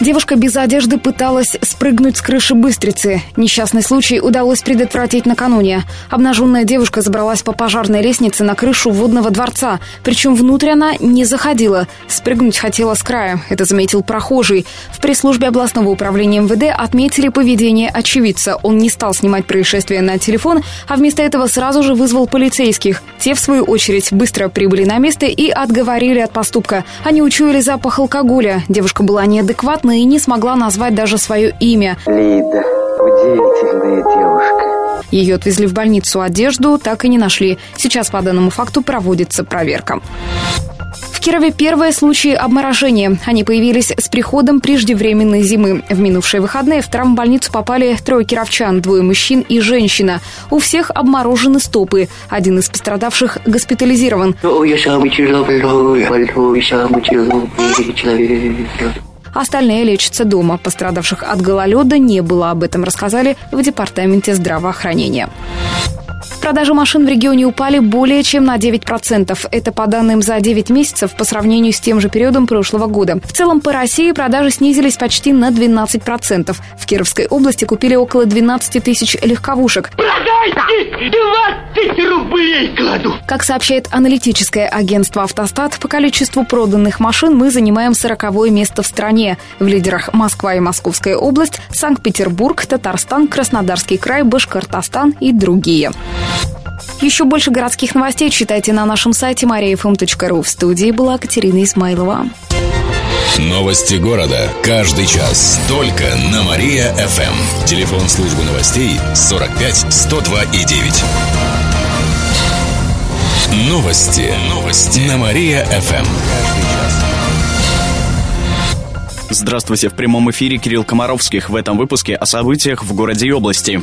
Девушка без одежды пыталась спрыгнуть с крыши Быстрицы. Несчастный случай удалось предотвратить накануне. Обнаженная девушка забралась по пожарной лестнице на крышу водного дворца. Причем внутрь она не заходила. Спрыгнуть хотела с края. Это заметил прохожий. В пресс-службе областного управления МВД отметили поведение очевидца. Он не стал снимать происшествие на телефон, а вместо этого сразу же вызвал полицейских. Те, в свою очередь, быстро прибыли на место и отговорили от поступка. Они учуяли запах алкоголя. Девушка была неадекватна и не смогла назвать даже свое имя. Лида, удивительная девушка. Ее отвезли в больницу, одежду так и не нашли. Сейчас по данному факту проводится проверка. В Кирове первые случаи обморожения. Они появились с приходом преждевременной зимы. В минувшие выходные в травмбольницу попали трое кировчан, двое мужчин и женщина. У всех обморожены стопы. Один из пострадавших госпитализирован. Я самый тяжелый, больной, самый тяжелый человек. Остальные лечатся дома. Пострадавших от гололеда не было. Об этом рассказали в Департаменте здравоохранения. Продажи машин в регионе упали более чем на 9%. Это по данным за 9 месяцев по сравнению с тем же периодом прошлого года. В целом по России продажи снизились почти на 12%. В Кировской области купили около 12 тысяч легковушек. Продайте 20 рублей кладу. Как сообщает аналитическое агентство «Автостат», по количеству проданных машин мы занимаем 40 место в стране. В лидерах Москва и Московская область, Санкт-Петербург, Татарстан, Краснодарский край, Башкортостан и другие. Еще больше городских новостей читайте на нашем сайте mariafm.ru. В студии была Катерина Исмайлова. Новости города. Каждый час. Только на Мария-ФМ. Телефон службы новостей 45 102 и 9. Новости. Новости. На Мария-ФМ. Здравствуйте, в прямом эфире Кирилл Комаровских. В этом выпуске о событиях в городе и области.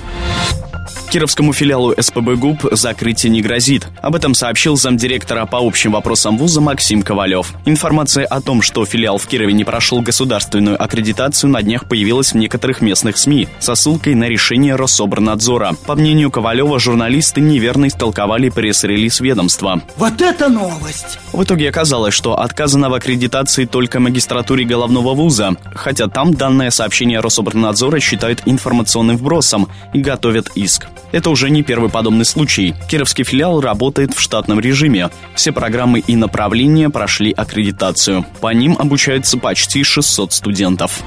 Кировскому филиалу СПБ ГУП закрытие не грозит. Об этом сообщил замдиректора по общим вопросам вуза Максим Ковалев. Информация о том, что филиал в Кирове не прошел государственную аккредитацию, на днях появилась в некоторых местных СМИ со ссылкой на решение Рособорнадзора. По мнению Ковалева, журналисты неверно истолковали пресс-релиз ведомства. Вот это новость! В итоге оказалось, что отказано в аккредитации только магистратуре головного вуза, хотя там данное сообщение Рособорнадзора считают информационным вбросом и готовят иск. Это уже не первый подобный случай. Кировский филиал работает в штатном режиме. Все программы и направления прошли аккредитацию. По ним обучаются почти 600 студентов.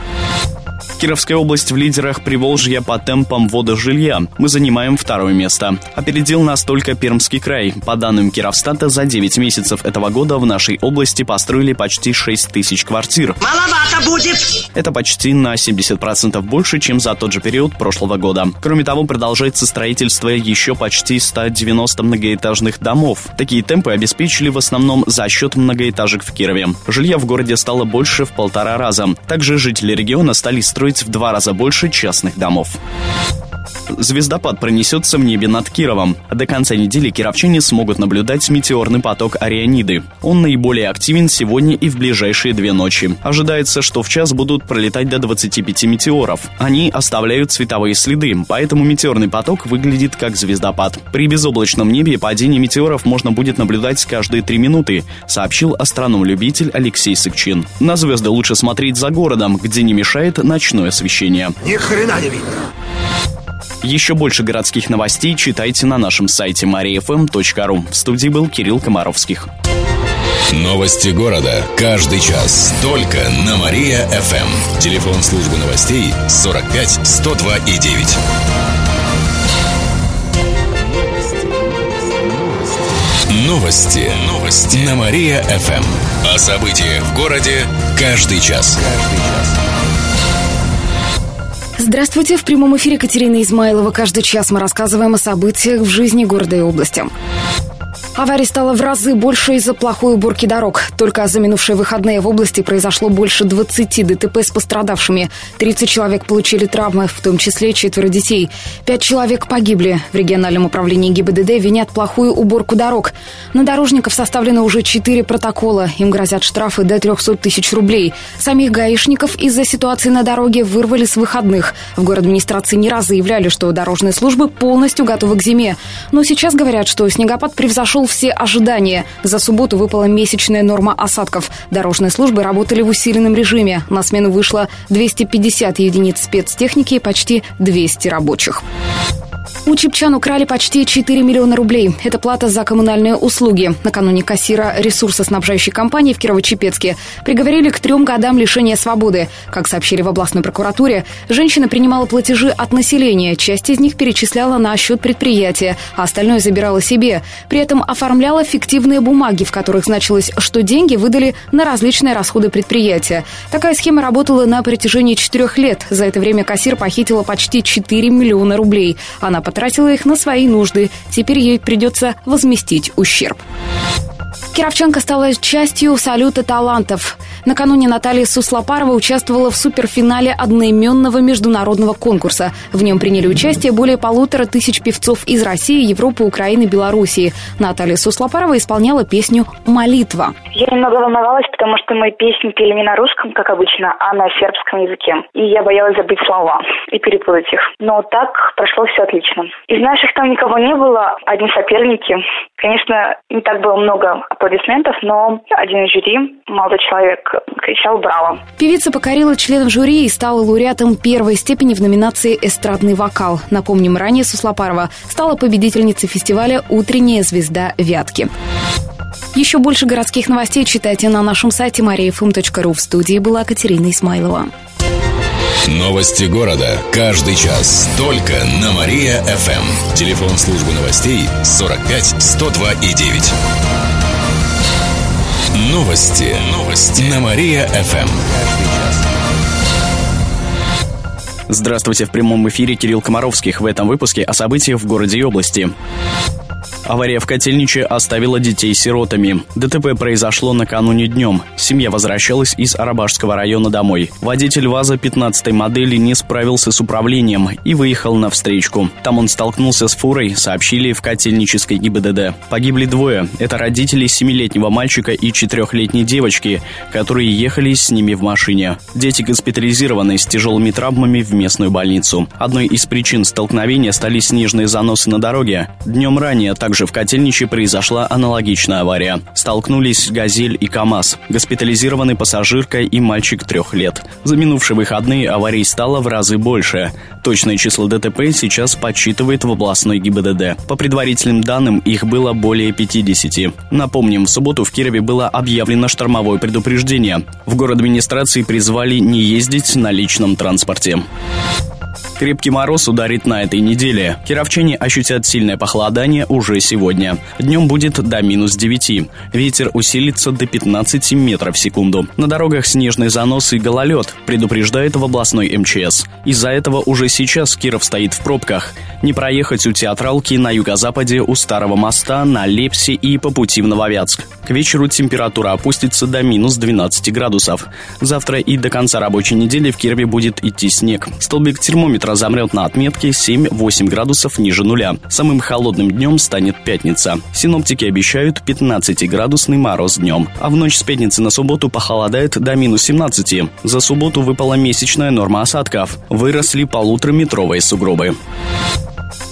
Кировская область в лидерах Приволжья по темпам ввода жилья. Мы занимаем второе место. Опередил нас только Пермский край. По данным Кировстата, за 9 месяцев этого года в нашей области построили почти 6 тысяч квартир. Маловато будет! Это почти на 70% больше, чем за тот же период прошлого года. Кроме того, продолжается строительство еще почти 190 многоэтажных домов. Такие темпы обеспечили в основном за счет многоэтажек в Кирове. Жилья в городе стало больше в полтора раза. Также жители региона стали строить в два раза больше частных домов. Звездопад пронесется в небе над Кировом. До конца недели кировчане смогут наблюдать метеорный поток Арианиды. Он наиболее активен сегодня и в ближайшие две ночи. Ожидается, что в час будут пролетать до 25 метеоров. Они оставляют цветовые следы, поэтому метеорный поток выглядит как звездопад. При безоблачном небе падение метеоров можно будет наблюдать каждые три минуты, сообщил астроном-любитель Алексей Сыкчин. На звезды лучше смотреть за городом, где не мешает ночное освещение. Ни хрена не видно! Еще больше городских новостей читайте на нашем сайте mariafm.ru. В студии был Кирилл Комаровских. Новости города. Каждый час. Только на Мария-ФМ. Телефон службы новостей 45 102 и 9. Новости. Новости. На Мария-ФМ. О событиях в городе каждый час. Здравствуйте. В прямом эфире Катерина Измайлова. Каждый час мы рассказываем о событиях в жизни города и области. Аварий стало в разы больше из-за плохой уборки дорог. Только за минувшие выходные в области произошло больше 20 ДТП с пострадавшими. 30 человек получили травмы, в том числе четверо детей. Пять человек погибли. В региональном управлении ГИБДД винят плохую уборку дорог. На дорожников составлено уже 4 протокола. Им грозят штрафы до 300 тысяч рублей. Самих гаишников из-за ситуации на дороге вырвали с выходных. В город администрации не раз заявляли, что дорожные службы полностью готовы к зиме. Но сейчас говорят, что снегопад превзошел все ожидания. За субботу выпала месячная норма осадков. Дорожные службы работали в усиленном режиме. На смену вышло 250 единиц спецтехники и почти 200 рабочих. У чепчан украли почти 4 миллиона рублей. Это плата за коммунальные услуги. Накануне кассира ресурсоснабжающей компании в Кирово-Чепецке приговорили к трем годам лишения свободы. Как сообщили в областной прокуратуре, женщина принимала платежи от населения. Часть из них перечисляла на счет предприятия, а остальное забирала себе. При этом оформляла фиктивные бумаги, в которых значилось, что деньги выдали на различные расходы предприятия. Такая схема работала на протяжении четырех лет. За это время кассир похитила почти 4 миллиона рублей. Она потратила их на свои нужды. Теперь ей придется возместить ущерб. Кировченко стала частью салюта талантов. Накануне Наталья Суслопарова участвовала в суперфинале одноименного международного конкурса. В нем приняли участие более полутора тысяч певцов из России, Европы, Украины, Белоруссии. Наталья Суслопарова исполняла песню «Молитва». Я немного волновалась, потому что мои песни пели не на русском, как обычно, а на сербском языке. И я боялась забыть слова и перепутать их. Но так прошло все отлично. Из наших там никого не было, одни соперники. Конечно, не так было много аплодисментов, но один жюри, молодой человек, кричал «Браво!». Певица покорила членов жюри и стала лауреатом первой степени в номинации «Эстрадный вокал». Напомним, ранее Суслопарова стала победительницей фестиваля «Утренняя звезда Вятки». Еще больше городских новостей читайте на нашем сайте mariafm.ru. В студии была Катерина Исмайлова. Новости города. Каждый час. Только на Мария-ФМ. Телефон службы новостей 45 102 и 9. Новости. Новости. На Мария-ФМ. Здравствуйте, в прямом эфире Кирилл Комаровских. В этом выпуске о событиях в городе и области. Авария в Котельниче оставила детей сиротами. ДТП произошло накануне днем. Семья возвращалась из Арабашского района домой. Водитель ВАЗа 15 модели не справился с управлением и выехал на встречку. Там он столкнулся с фурой, сообщили в Котельнической ГИБДД. Погибли двое. Это родители семилетнего мальчика и четырехлетней девочки, которые ехали с ними в машине. Дети госпитализированы с тяжелыми травмами в местную больницу. Одной из причин столкновения стали снежные заносы на дороге. Днем ранее также также в Котельниче произошла аналогичная авария. Столкнулись «Газель» и КАМАЗ. Госпитализированы пассажирка и мальчик трех лет. За минувшие выходные аварий стало в разы больше. Точное число ДТП сейчас подсчитывает в областной ГИБДД. По предварительным данным, их было более 50. Напомним, в субботу в Кирове было объявлено штормовое предупреждение. В город администрации призвали не ездить на личном транспорте. Крепкий мороз ударит на этой неделе. Кировчане ощутят сильное похолодание уже сегодня. Днем будет до минус 9. Ветер усилится до 15 метров в секунду. На дорогах снежный занос и гололед, предупреждает в областной МЧС. Из-за этого уже сейчас Киров стоит в пробках. Не проехать у театралки на юго-западе у Старого моста, на Лепсе и по пути в Нововятск. К вечеру температура опустится до минус 12 градусов. Завтра и до конца рабочей недели в Кирове будет идти снег. Столбик термометра завтра замрет на отметке 7-8 градусов ниже нуля. Самым холодным днем станет пятница. Синоптики обещают 15-градусный мороз днем. А в ночь с пятницы на субботу похолодает до минус 17. За субботу выпала месячная норма осадков. Выросли полутораметровые сугробы.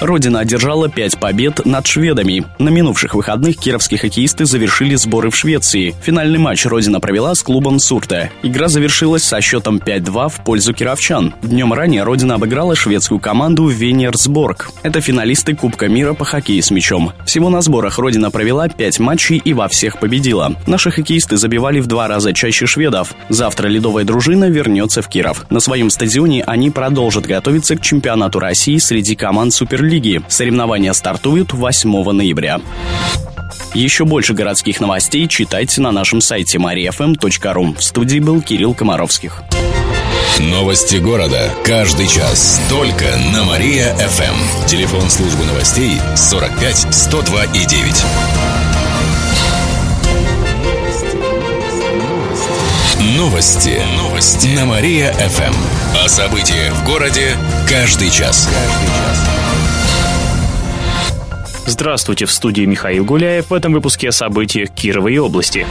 Родина одержала пять побед над шведами. На минувших выходных кировские хоккеисты завершили сборы в Швеции. Финальный матч Родина провела с клубом Сурте. Игра завершилась со счетом 5-2 в пользу кировчан. Днем ранее Родина обыграла шведскую команду Венерсборг. Это финалисты Кубка мира по хоккею с мячом. Всего на сборах Родина провела 5 матчей и во всех победила. Наши хоккеисты забивали в два раза чаще шведов. Завтра ледовая дружина вернется в Киров. На своем стадионе они продолжат готовиться к чемпионату России среди команд Суперлиги премьер-лиги. Соревнования стартуют 8 ноября. Еще больше городских новостей читайте на нашем сайте mariafm.ru. В студии был Кирилл Комаровских. Новости города. Каждый час. Только на Мария-ФМ. Телефон службы новостей 45 102 и 9. Новости. Новости. На Мария-ФМ. О событиях в городе каждый час. Каждый час. Здравствуйте, в студии Михаил Гуляев. В этом выпуске о событиях Кировой области.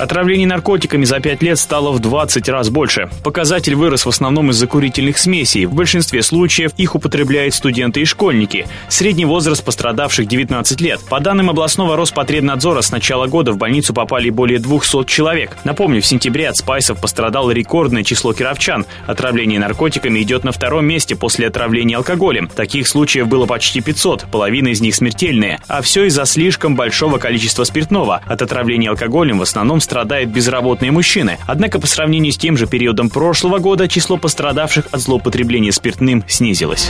Отравлений наркотиками за 5 лет стало в 20 раз больше. Показатель вырос в основном из-за курительных смесей. В большинстве случаев их употребляют студенты и школьники. Средний возраст пострадавших 19 лет. По данным областного Роспотребнадзора, с начала года в больницу попали более 200 человек. Напомню, в сентябре от спайсов пострадало рекордное число кировчан. Отравление наркотиками идет на втором месте после отравления алкоголем. Таких случаев было почти 500, половина из них смертельные. А все из-за слишком большого количества спиртного. От отравления алкоголем в основном страдают безработные мужчины. Однако по сравнению с тем же периодом прошлого года число пострадавших от злоупотребления спиртным снизилось.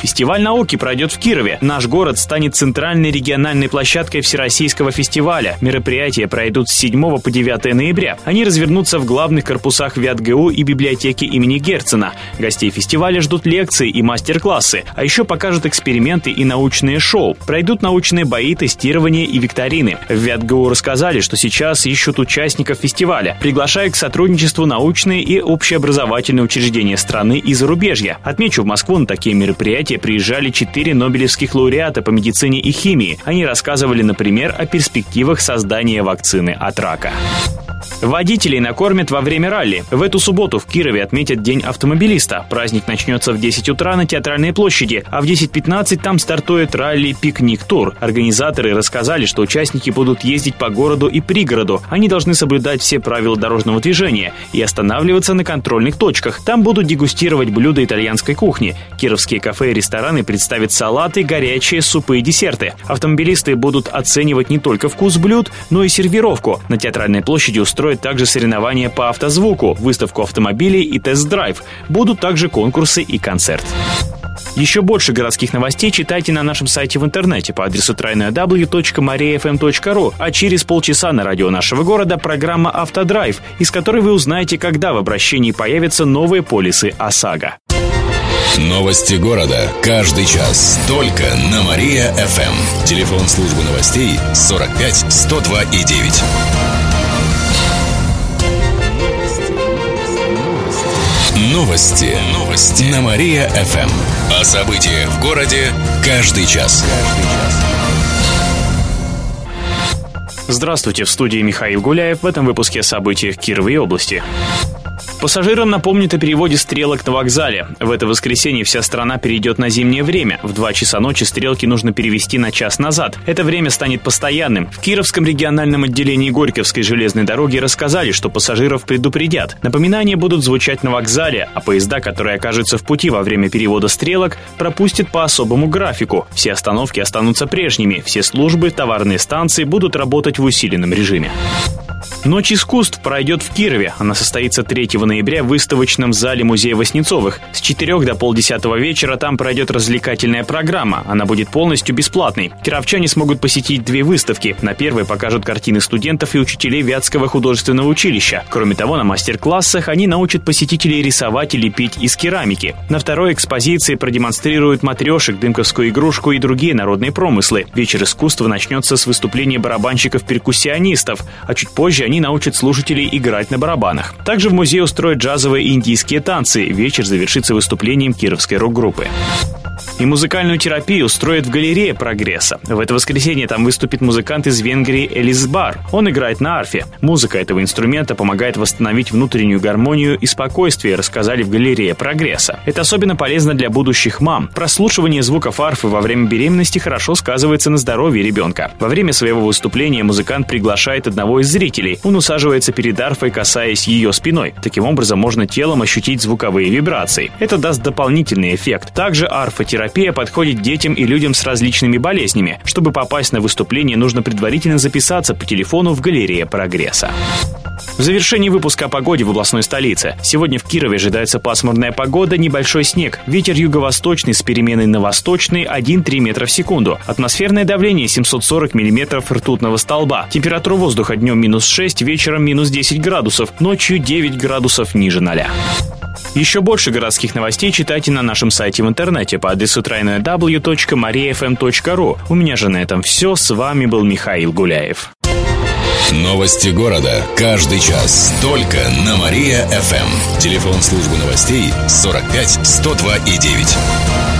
Фестиваль науки пройдет в Кирове. Наш город станет центральной региональной площадкой Всероссийского фестиваля. Мероприятия пройдут с 7 по 9 ноября. Они развернутся в главных корпусах ВятГУ и библиотеки имени Герцена. Гостей фестиваля ждут лекции и мастер-классы, а еще покажут эксперименты и научные шоу. Пройдут научные бои, тестирование и викторины. В ВятГУ рассказали, что сейчас ищут участников фестиваля, приглашая к сотрудничеству научные и общеобразовательные учреждения страны и зарубежья. Отмечу, в Москву на такие мероприятия приезжали четыре нобелевских лауреата по медицине и химии. Они рассказывали, например, о перспективах создания вакцины от рака. Водителей накормят во время ралли. В эту субботу в Кирове отметят День автомобилиста. Праздник начнется в 10 утра на Театральной площади, а в 10.15 там стартует ралли «Пикник Тур». Организаторы рассказали, что участники будут ездить по городу и пригороду. Они должны соблюдать все правила дорожного движения и останавливаться на контрольных точках. Там будут дегустировать блюда итальянской кухни. Кировские кафе и рестораны представят салаты, горячие, супы и десерты. Автомобилисты будут оценивать не только вкус блюд, но и сервировку. На Театральной площади устроит также соревнования по автозвуку, выставку автомобилей и тест-драйв. Будут также конкурсы и концерт. Еще больше городских новостей читайте на нашем сайте в интернете по адресу www.mariafm.ru, а через полчаса на радио нашего города программа «Автодрайв», из которой вы узнаете, когда в обращении появятся новые полисы ОСАГО. Новости города. Каждый час. Только на Мария-ФМ. Телефон службы новостей 45 102 и 9. Новости. Новости. На Мария-ФМ. О событиях в городе каждый час. Здравствуйте, в студии Михаил Гуляев в этом выпуске о событиях Кировой области. Пассажирам напомнит о переводе стрелок на вокзале. В это воскресенье вся страна перейдет на зимнее время. В 2 часа ночи стрелки нужно перевести на час назад. Это время станет постоянным. В Кировском региональном отделении Горьковской железной дороги рассказали, что пассажиров предупредят. Напоминания будут звучать на вокзале, а поезда, которые окажутся в пути во время перевода стрелок, пропустят по особому графику. Все остановки останутся прежними. Все службы, товарные станции будут работать в усиленном режиме. Ночь искусств пройдет в Кирове. Она состоится 3 ноября в выставочном зале Музея Воснецовых. С 4 до полдесятого вечера там пройдет развлекательная программа. Она будет полностью бесплатной. Кировчане смогут посетить две выставки. На первой покажут картины студентов и учителей Вятского художественного училища. Кроме того, на мастер-классах они научат посетителей рисовать и лепить из керамики. На второй экспозиции продемонстрируют матрешек, дымковскую игрушку и другие народные промыслы. Вечер искусства начнется с выступления барабанщиков-перкуссионистов, а чуть позже они научат слушателей играть на барабанах. Также в музее устроят джазовые индийские танцы. Вечер завершится выступлением кировской рок-группы. И музыкальную терапию устроит в галерее «Прогресса». В это воскресенье там выступит музыкант из Венгрии Элис Бар. Он играет на арфе. Музыка этого инструмента помогает восстановить внутреннюю гармонию и спокойствие, рассказали в галерее «Прогресса». Это особенно полезно для будущих мам. Прослушивание звуков арфы во время беременности хорошо сказывается на здоровье ребенка. Во время своего выступления музыкант приглашает одного из зрителей. Он усаживается перед арфой, касаясь ее спиной. Таким образом, можно телом ощутить звуковые вибрации. Это даст дополнительный эффект. Также арфотерапия Терапия подходит детям и людям с различными болезнями. Чтобы попасть на выступление, нужно предварительно записаться по телефону в галерее прогресса. В завершении выпуска о погоде в областной столице. Сегодня в Кирове ожидается пасмурная погода, небольшой снег. Ветер юго-восточный с переменой на восточный 1-3 метра в секунду. Атмосферное давление 740 миллиметров ртутного столба. Температура воздуха днем минус 6, вечером минус 10 градусов, ночью 9 градусов ниже 0. Еще больше городских новостей читайте на нашем сайте в интернете по адресу www.mariafm.ru. У меня же на этом все. С вами был Михаил Гуляев. Новости города. Каждый час. Только на Мария-ФМ. Телефон службы новостей 45 102 и 9.